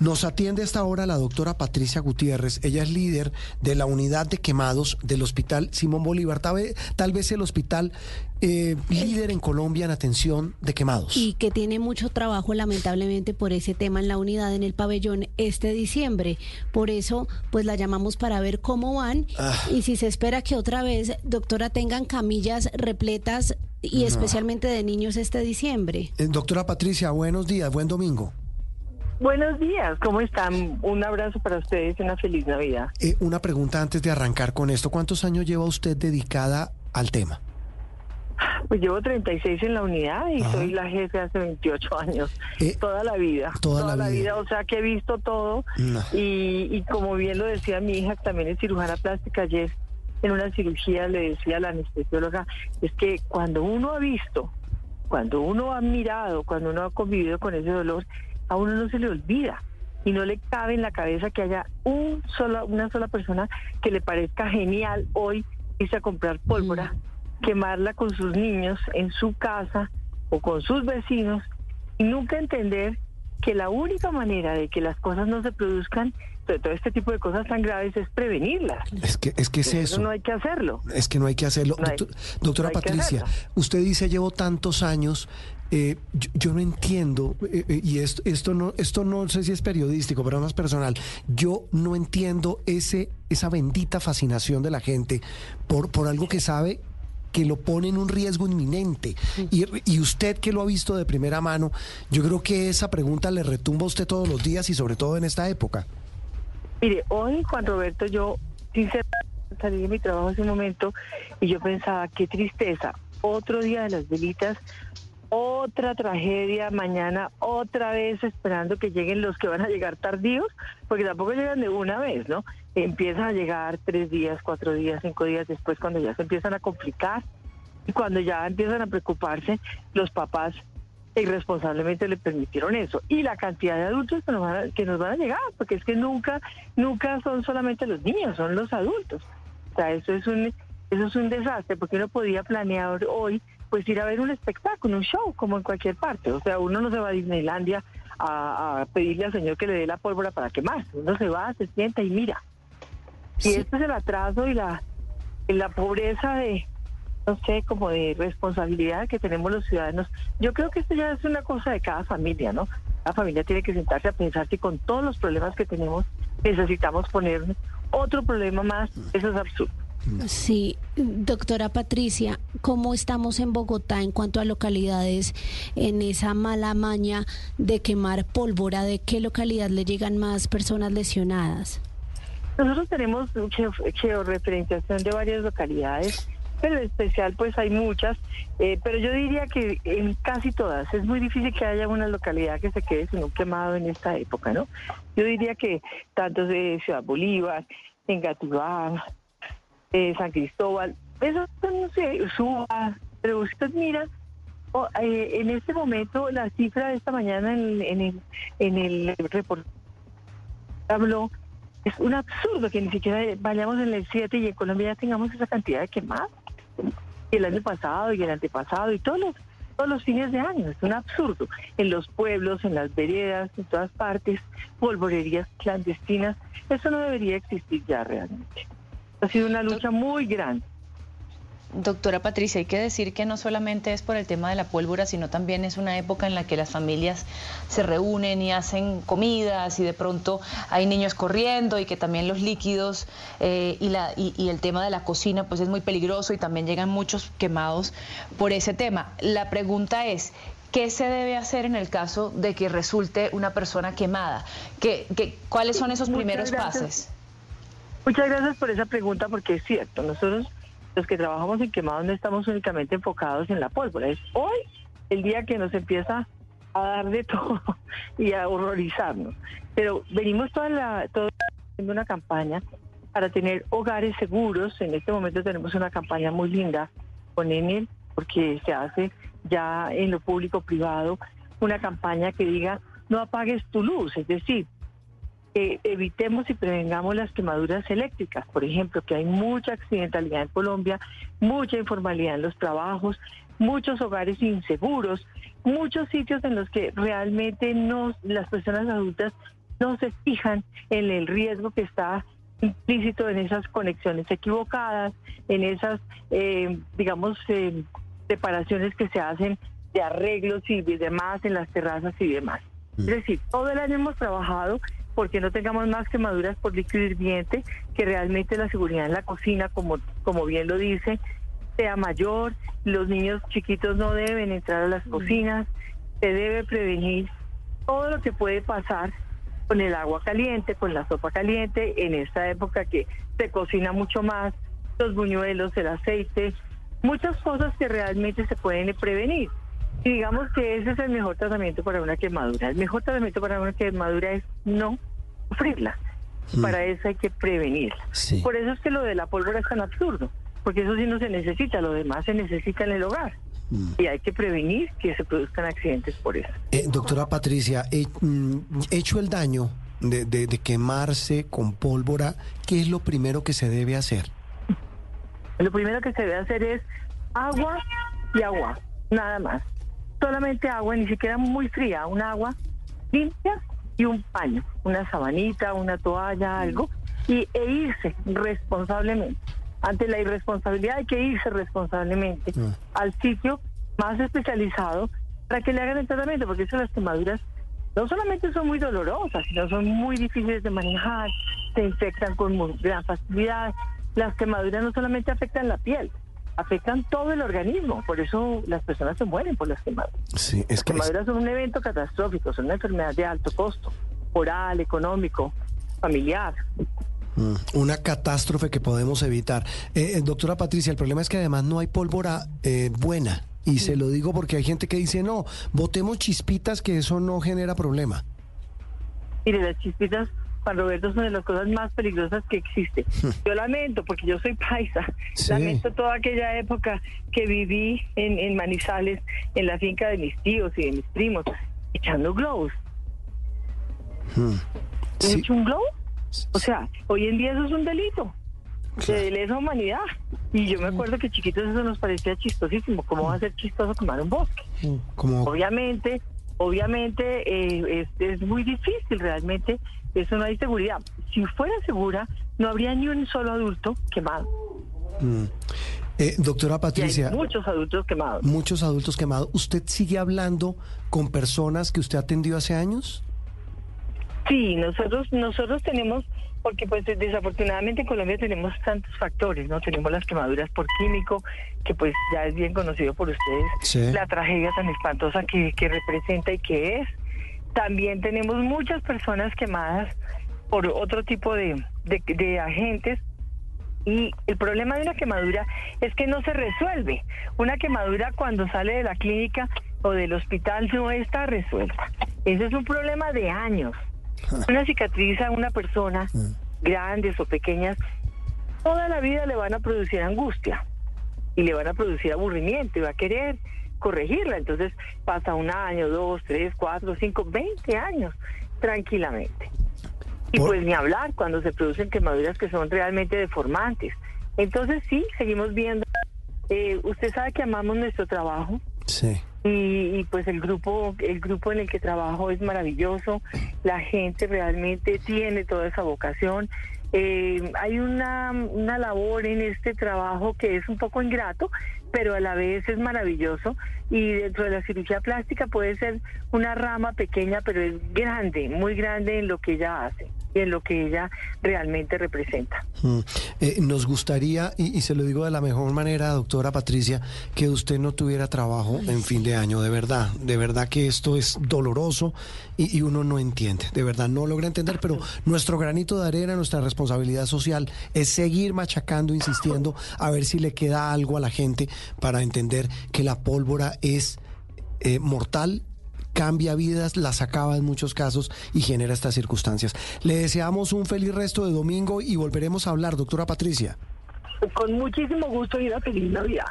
Nos atiende a esta hora la doctora Patricia Gutiérrez. Ella es líder de la unidad de quemados del Hospital Simón Bolívar. Tal vez, tal vez el hospital eh, líder en Colombia en atención de quemados. Y que tiene mucho trabajo, lamentablemente, por ese tema en la unidad, en el pabellón, este diciembre. Por eso, pues la llamamos para ver cómo van Ah. y si se espera que otra vez, doctora, tengan camillas repletas y especialmente de niños este diciembre. Eh, doctora Patricia, buenos días, buen domingo. Buenos días, ¿cómo están? Un abrazo para ustedes y una feliz Navidad. Eh, una pregunta antes de arrancar con esto. ¿Cuántos años lleva usted dedicada al tema? Pues llevo 36 en la unidad y Ajá. soy la jefe hace 28 años. Eh, toda la vida. toda la vida. O sea que he visto todo. No. Y, y como bien lo decía mi hija, que también es cirujana plástica, ayer en una cirugía le decía a la anestesióloga, es que cuando uno ha visto, cuando uno ha mirado, cuando uno ha convivido con ese dolor, a uno no se le olvida y no le cabe en la cabeza que haya un sola, una sola persona que le parezca genial hoy irse a comprar pólvora, quemarla con sus niños en su casa o con sus vecinos y nunca entender que la única manera de que las cosas no se produzcan, sobre todo este tipo de cosas tan graves, es prevenirlas. Es que es, que es eso. no hay que hacerlo. Es que no hay que hacerlo. No hay- Doctor- doctora no Patricia, usted dice llevo tantos años. eh, yo, yo no entiendo eh, eh, y esto, esto no esto no sé si es periodístico, pero más personal. Yo no entiendo ese esa bendita fascinación de la gente por por algo que sabe que lo pone en un riesgo inminente. Y, y usted que lo ha visto de primera mano, yo creo que esa pregunta le retumba a usted todos los días y sobre todo en esta época. Mire, hoy Juan Roberto, yo sinceramente salí de mi trabajo hace un momento y yo pensaba, qué tristeza, otro día de las velitas, otra tragedia, mañana otra vez esperando que lleguen los que van a llegar tardíos, porque tampoco llegan de una vez, ¿no? Empiezan a llegar tres días, cuatro días, cinco días después, cuando ya se empiezan a complicar y cuando ya empiezan a preocuparse los papás irresponsablemente le permitieron eso y la cantidad de adultos que nos van a, que nos van a llegar porque es que nunca nunca son solamente los niños son los adultos o sea eso es un eso es un desastre porque uno podía planear hoy pues ir a ver un espectáculo un show como en cualquier parte o sea uno no se va a Disneylandia a, a pedirle al señor que le dé la pólvora para quemar uno se va se sienta y mira y Sí. este es el atraso y la y la pobreza de no sé, como de responsabilidad que tenemos los ciudadanos. Yo creo que esto ya es una cosa de cada familia, ¿no? Cada familia tiene que sentarse a pensar que con todos los problemas que tenemos necesitamos poner otro problema más. Eso es absurdo. Sí, doctora Patricia, ¿cómo estamos en Bogotá en cuanto a localidades en esa mala maña de quemar pólvora? ¿De qué localidad le llegan más personas lesionadas? Nosotros tenemos geo- georreferenciación de varias localidades, pero en especial pues hay muchas, eh, pero yo diría que en casi todas es muy difícil que haya una localidad que se quede sin un quemado en esta época, ¿no? Yo diría que tanto de Ciudad Bolívar, Engativá, eh, San Cristóbal, eso no sé, Suba, pero usted mira, oh, en este momento la cifra de esta mañana en, en el, en el reportaje habló, es un absurdo que ni siquiera vayamos en el 7 y en Colombia ya tengamos esa cantidad de quemados. Y el año pasado y el antepasado y todos los, todos los fines de año, es un absurdo. En los pueblos, en las veredas, en todas partes, polvorerías clandestinas, eso no debería existir ya realmente. Ha sido una lucha muy grande. Doctora Patricia, hay que decir que no solamente es por el tema de la pólvora, sino también es una época en la que las familias se reúnen y hacen comidas y de pronto hay niños corriendo y que también los líquidos eh, y, la, y, y el tema de la cocina pues es muy peligroso y también llegan muchos quemados por ese tema. La pregunta es, ¿Qué se debe hacer en el caso de que resulte una persona quemada? ¿Qué, qué, ¿Cuáles son esos primeros gracias. Muchas gracias por esa pregunta porque es cierto, nosotros los que trabajamos en quemados no estamos únicamente enfocados en la pólvora, es hoy el día que nos empieza a dar de todo y a horrorizarnos. Pero venimos toda la, todo haciendo una campaña para tener hogares seguros. En este momento tenemos una campaña muy linda con Enel porque se hace ya en lo público privado una campaña que diga no apagues tu luz, es decir, que evitemos y prevengamos las quemaduras eléctricas, por ejemplo, que hay mucha accidentalidad en Colombia, mucha informalidad en los trabajos, muchos hogares inseguros, muchos sitios en los que realmente no, las personas adultas no se fijan en el riesgo que está implícito en esas conexiones equivocadas, en esas, eh, digamos, eh, separaciones que se hacen de arreglos y demás en las terrazas y demás. Es decir, todo el año hemos trabajado porque no tengamos más quemaduras por líquido hirviente, que realmente la seguridad en la cocina, como, como bien lo dice, sea mayor, los niños chiquitos no deben entrar a las cocinas, se debe prevenir todo lo que puede pasar con el agua caliente, con la sopa caliente, en esta época que se cocina mucho más, los buñuelos, el aceite, muchas cosas que realmente se pueden prevenir. Y digamos que ese es el mejor tratamiento para una quemadura. El mejor tratamiento para una quemadura es no sufrirla. Mm. Para eso hay que prevenirla. Sí. Por eso es que lo de la pólvora es tan absurdo, porque eso sí no se necesita, lo demás se necesita en el hogar. Mm. Y hay que prevenir que se produzcan accidentes por eso. Eh, doctora Patricia, eh, mm, hecho el daño de, de- de quemarse con pólvora, ¿qué es lo primero que se debe hacer? Lo primero que se debe hacer es agua y agua, nada más. Solamente agua, ni siquiera muy fría, un agua limpia y un paño, una sabanita, una toalla, algo, y, e irse responsablemente. Ante la irresponsabilidad hay que irse responsablemente Mm. al sitio más especializado para que le hagan el tratamiento, porque eso las quemaduras no solamente son muy dolorosas, sino son muy difíciles de manejar, se infectan con gran facilidad. Las quemaduras no solamente afectan la piel, afectan todo el organismo, por eso las personas se mueren por las quemaduras. Sí, es Las que... quemaduras son un evento catastrófico, son una enfermedad de alto costo, oral, económico, familiar. Mm, Una catástrofe que podemos evitar. Eh, eh, doctora Patricia, el problema es que además no hay pólvora eh, buena. Y se lo digo porque hay gente que dice, no, botemos chispitas que eso no genera problema. Mire, las chispitas, Juan Roberto, son de las cosas más peligrosas que existe. Yo lamento, porque yo soy paisa, Sí. lamento toda aquella época que viví en, en Manizales, en la finca de mis tíos y de mis primos, echando globos. Mm. ¿He Sí. hecho un globo? O sea, hoy en día eso es un delito de lesa humanidad. Y yo me acuerdo que chiquitos eso nos parecía chistosísimo. ¿Cómo va a ser chistoso quemar un bosque? Mm, Como, Obviamente, obviamente eh, es, es muy difícil realmente, eso no hay seguridad. Si fuera segura, no habría ni un solo adulto quemado. mm. Eh, doctora Y hay Patricia, muchos adultos quemados. muchos adultos quemados. ¿Usted sigue hablando con personas que usted atendió hace años? Sí, nosotros nosotros tenemos, porque pues desafortunadamente en Colombia tenemos tantos factores, ¿no? Tenemos las quemaduras por químico, que pues ya es bien conocido por ustedes, Sí. la tragedia tan espantosa que, que representa y que es. También tenemos muchas personas quemadas por otro tipo de, de, de agentes y el problema de una quemadura es que no se resuelve. Una quemadura cuando sale de la clínica o del hospital no está resuelta. Ese es un problema de años. Una cicatriz a una persona, grandes o pequeñas, toda la vida le van a producir angustia y le van a producir aburrimiento y va a querer corregirla. Entonces pasa un año, dos, tres, cuatro, cinco, veinte años tranquilamente. Y pues ni hablar cuando se producen quemaduras que son realmente deformantes. Entonces sí, seguimos viendo. Eh, usted sabe que amamos nuestro trabajo Sí. y, y, pues el grupo el grupo en el que trabajo es maravilloso la gente realmente tiene toda esa vocación Eh, hay una, una labor en este trabajo que es un poco ingrato pero a la vez es maravilloso. Y dentro de la cirugía plástica puede ser una rama pequeña pero es grande muy grande en lo que ella hace y en lo que ella realmente representa. Mm. Eh, nos gustaría, y, y se lo digo de la mejor manera, doctora Patricia, que usted no tuviera trabajo en fin de año, de verdad, de verdad que esto es doloroso y, y uno no entiende, de verdad no logra entender, pero nuestro granito de arena, nuestra responsabilidad social es seguir machacando, insistiendo, a ver si le queda algo a la gente para entender que la pólvora es eh, mortal cambia vidas, las acaba en muchos casos y genera estas circunstancias. Le deseamos un feliz resto de domingo y volveremos a hablar, doctora Patricia. con muchísimo gusto y una feliz navidad